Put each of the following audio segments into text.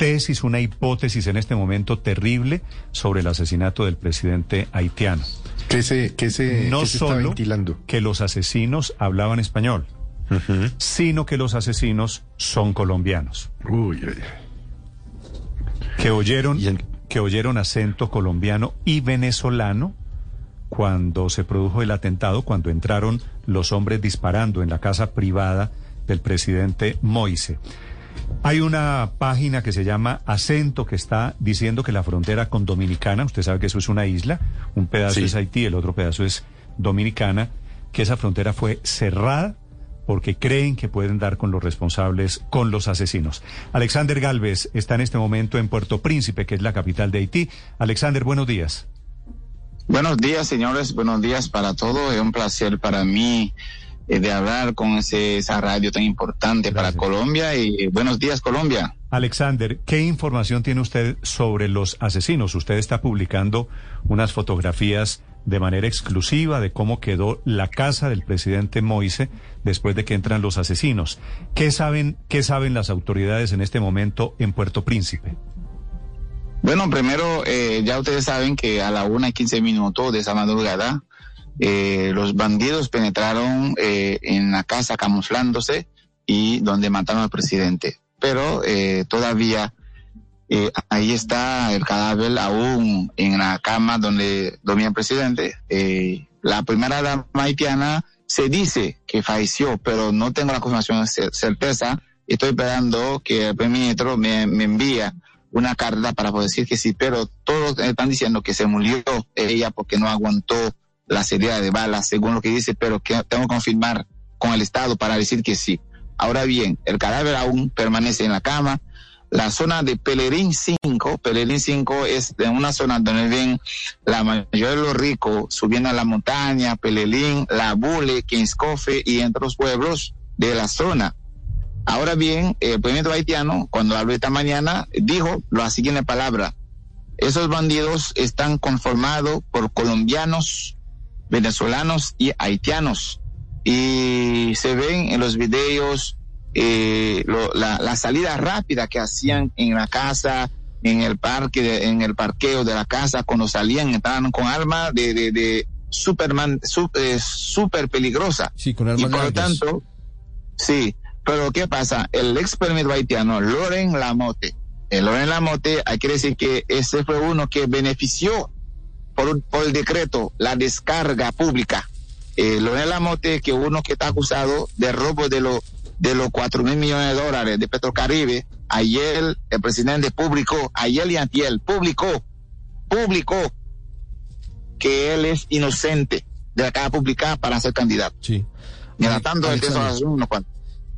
tesis, una hipótesis en este momento terrible sobre el asesinato del presidente haitiano. ¿Qué se, qué se, no qué se está solo ventilando? que los asesinos hablaban español, sino que los asesinos son colombianos, Uy, uy. que oyeron, que oyeron acento colombiano y venezolano cuando se produjo el atentado, cuando entraron los hombres disparando en la casa privada del presidente Moise. Hay una página que se llama Acento que está diciendo que la frontera con Dominicana, usted sabe que eso es una isla, un pedazo Sí. es Haití, el otro pedazo es Dominicana, que esa frontera fue cerrada porque creen que pueden dar con los responsables, con los asesinos. Alexander Galvez está en este momento en Puerto Príncipe, que es la capital de Haití. Alexander, buenos días. Buenos días, señores. Buenos días para todos. Es un placer para mí eh, de hablar con ese, esa radio tan importante Gracias. para Colombia. Y buenos días, Colombia. Alexander, ¿qué información tiene usted sobre los asesinos? Usted está publicando unas fotografías de manera exclusiva de cómo quedó la casa del presidente Moise después de que entran los asesinos. ¿Qué saben, qué saben las autoridades en este momento en Puerto Príncipe? Bueno, primero, eh, ya ustedes saben que a la una y quince minutos de esa madrugada, eh, los bandidos penetraron eh, en la casa camuflándose y donde mataron al presidente. Pero eh, todavía eh, ahí está el cadáver aún en la cama donde dormía el presidente. Eh, la primera dama haitiana se dice que falleció, pero no tengo la confirmación cer- certeza. Estoy esperando que el primer ministro me, me envía una carta para poder decir que sí, pero todos están diciendo que se murió ella porque no aguantó la serie de balas, según lo que dice, pero que tengo que confirmar con el Estado para decir que sí. Ahora bien, el cadáver aún permanece en la cama. La zona de Pelerín 5, Pelerín 5 es una zona donde ven la mayoría de los ricos subiendo a la montaña, Pelerín, La Bule, Kingscofe y entre los pueblos de la zona. Ahora bien, el ministro haitiano, cuando habló esta mañana, dijo la siguiente palabra. Esos bandidos están conformados por colombianos, venezolanos y haitianos. Y se ven en los videos eh, lo- la, la salida rápida que hacían en la casa, en el parque, de- en el parqueo de la casa, cuando salían, entraban con armas de, de, de Superman, su- eh, super peligrosa. Sí, con Y por lo tanto, sí, pero ¿qué pasa? El ex premier haitiano, Loren Lamote, el Loren Lamote, hay que decir que ese fue uno que benefició por, por el decreto la descarga pública. Eh, Loren Lamote, que uno que está acusado de robo de los de los cuatro mil millones de dólares de Petrocaribe, ayer el presidente publicó, ayer y antier, publicó, publicó que él es inocente de la cara pública para ser candidato. Sí. Mientras tanto, el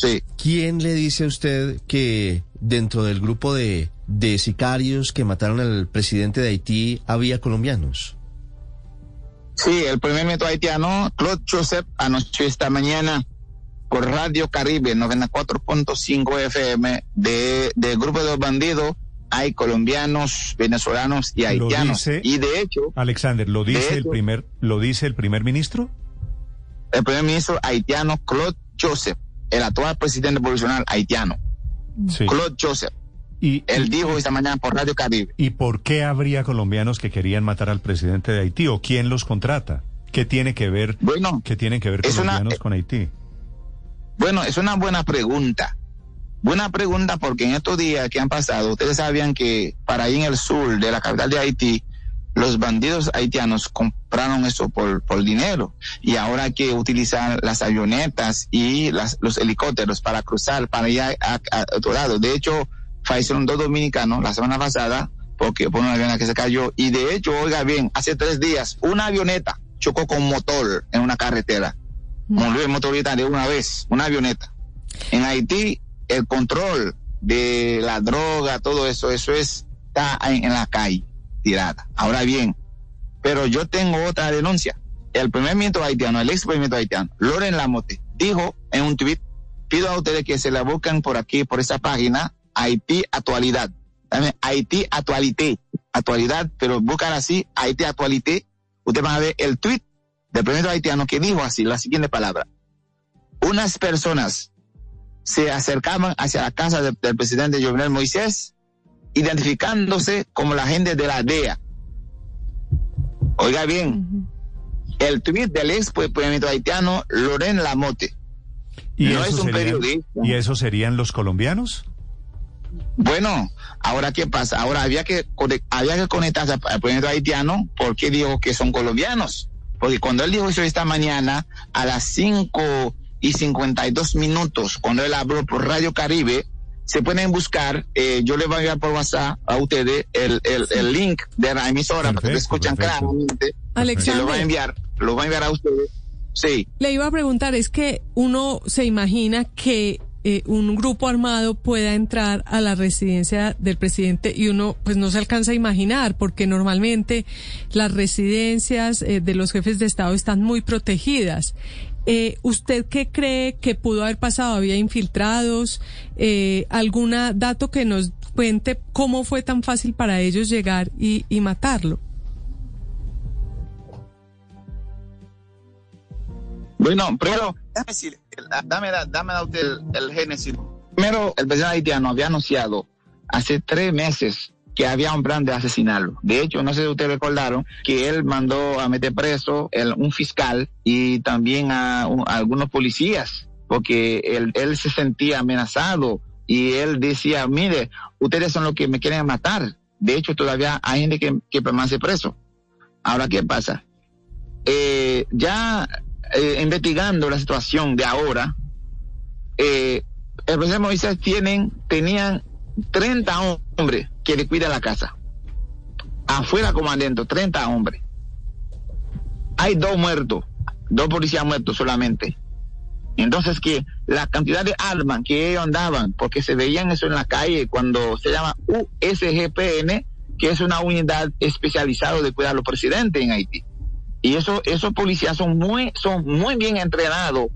Sí. ¿Quién le dice a usted que dentro del grupo de, de sicarios que mataron al presidente de Haití había colombianos? Sí, el primer ministro haitiano, Claude Joseph, anunció esta mañana por Radio Caribe 94.5 FM de, del grupo de los bandidos. Hay colombianos, venezolanos y haitianos. dice- Y de hecho, Alexander, ¿lo dice el hecho- primer, lo dice el primer ministro? el primer ministro haitiano, Claude Joseph, el actual presidente provisional haitiano, Sí. Claude Joseph, Y, él y- dijo esta mañana por Radio Caribe. ¿Y por qué habría colombianos que querían matar al presidente de Haití o quién los contrata? ¿Qué tiene que ver, Bueno, qué tienen que ver es una- colombianos con Haití? Bueno, es una buena pregunta. Buena pregunta porque en estos días que han pasado, ustedes sabían que para ahí en el sur de la capital de Haití, los bandidos haitianos compraron eso por, por dinero. Y ahora hay que utilizar las avionetas y las, los helicópteros para cruzar para ir a, a- a otro lado. De hecho, fallecieron dos dominicanos la semana pasada porque por una avioneta que se cayó. Y de hecho, oiga bien, hace tres días una avioneta chocó con motor en una carretera. Murió el motorista de una vez, una avioneta. En Haití, el control de la droga, todo eso, eso es, está en, en la calle, tirada. Ahora bien, pero yo tengo otra denuncia. El primer ministro haitiano, el ex primer ministro haitiano, Loren Lamote, dijo en un tweet, pido a ustedes que se la busquen por aquí, por esa página, Haití Actualidad. Dame, Haití Actualité, actualidad, pero buscan así, Haití Actualité, ustedes van a ver el tweet del primer ministro haitiano que dijo así, la siguiente palabra. Unas personas se acercaban hacia la casa de- del presidente Jovenel Moisés, identificándose como la gente de la DEA. Oiga bien, el tweet del ex primer ministro haitiano, Loren Lamote. ¿Y, No eso es un serían- periodista. ¿Y esos serían los colombianos? Bueno, ahora qué pasa? Ahora había que había que conectarse al al presidente haitiano porque dijo que son colombianos. Porque cuando él dijo eso esta mañana a las 5 y 52 minutos, cuando él habló por Radio Caribe, se pueden buscar, eh, yo les voy a enviar por WhatsApp a ustedes el, el, el link de la emisora para que Perfecto, escuchan claramente. Se lo va a Alexander, enviar, lo va a enviar a ustedes. Sí. le iba a preguntar, es que uno se imagina que eh, un grupo armado pueda entrar a la residencia del presidente y uno pues no se alcanza a imaginar porque normalmente las residencias eh, de los jefes de Estado están muy protegidas. Eh, ¿Usted qué cree que pudo haber pasado? ¿Había infiltrados? Eh, ¿Algún dato que nos cuente cómo fue tan fácil para ellos llegar y, y matarlo? Bueno, pero déjame decir, el- dame, la- dame a usted el, el génesis. Primero, el presidente haitiano había anunciado hace tres meses que había un plan de asesinarlo. De hecho, no sé si ustedes recordaron que él mandó a meter preso el- un fiscal y también a, un- a algunos policías, porque él, se sentía amenazado y él decía, mire, ustedes son los que me quieren matar. De hecho, todavía hay gente que, que permanece preso. Ahora, ¿qué pasa? Eh, ya eh, investigando la situación de ahora, eh, el presidente Moisés tienen, tenían 30 hombres que le cuidan la casa. Afuera como adentro, 30 hombres. Hay dos muertos, dos policías muertos solamente. Entonces que la cantidad de armas que ellos andaban, porque se veían eso en la calle cuando se llama USGPN, que es una unidad especializada de cuidar a los presidentes en Haití. Y eso, esos policías son muy, son muy bien entrenados,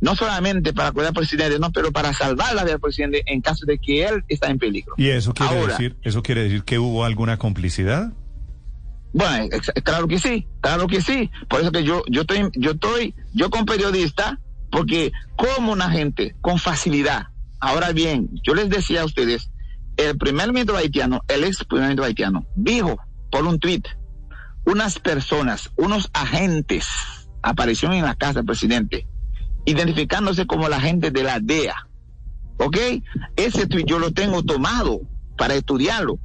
no solamente para cuidar al presidente, no, pero para salvar la vida del presidente en caso de que él está en peligro. ¿Y eso quiere Ahora. decir, eso quiere decir que hubo alguna complicidad? Bueno, claro que sí, claro que sí. Por eso que yo, yo estoy, yo estoy, yo como periodista, porque como una gente con facilidad. Ahora bien, yo les decía a ustedes, el primer ministro haitiano, el ex primer ministro haitiano, dijo por un tuit, unas personas, unos agentes aparecieron en la casa del presidente, identificándose como la gente de la DEA. ¿Ok? Ese tuit yo lo tengo tomado para estudiarlo.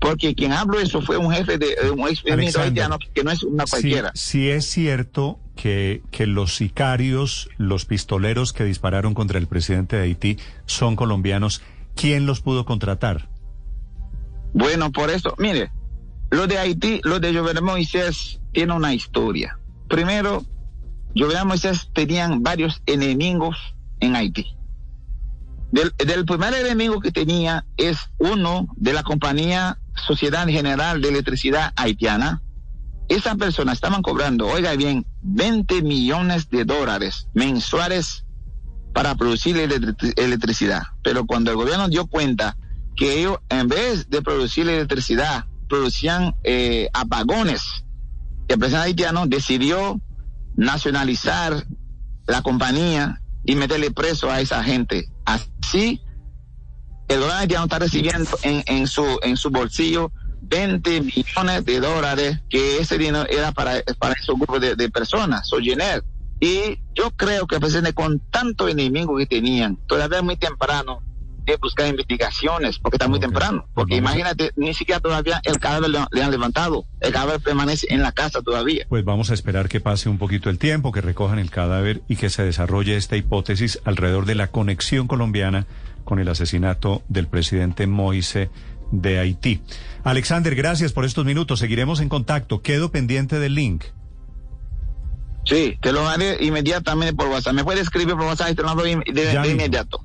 Porque quien habló eso fue un jefe de un ex haitiano que no es una Sí, cualquiera. sí es cierto que, que los sicarios, los pistoleros que dispararon contra el presidente de Haití son colombianos. ¿Quién los pudo contratar? Bueno, por eso, mire, lo de Haití, lo de Jovenel Moisés tiene una historia. Primero, Jovenel Moisés tenían varios enemigos en Haití. Del, primer enemigo que tenía es uno de la compañía Sociedad General de Electricidad Haitiana. Esas personas estaban cobrando, oiga bien, 20 millones de dólares mensuales para producir electri- electricidad. Pero cuando el gobierno dio cuenta que ellos, en vez de producir electricidad, producían eh, apagones, el presidente haitiano decidió nacionalizar la compañía y meterle preso a esa gente. Así, el gobierno haitiano está recibiendo en, en, su, en su bolsillo 20 millones de dólares, que ese dinero era para, para esos grupos de, de personas, Soyener. Y yo creo que el presidente, con tanto enemigo que tenían, todavía muy temprano de buscar investigaciones, porque está muy temprano. Porque Vamos a- imagínate, ni siquiera todavía el cadáver le, le han levantado. El cadáver permanece en la casa todavía. Pues vamos a esperar que pase un poquito el tiempo, que recojan el cadáver y que se desarrolle esta hipótesis alrededor de la conexión colombiana con el asesinato del presidente Moise de Haití. Alexander, gracias por estos minutos. Seguiremos en contacto. Quedo pendiente del link. Sí, te lo haré inmediatamente por WhatsApp. Me puede escribir por WhatsApp y te lo mando de, de- inmediato.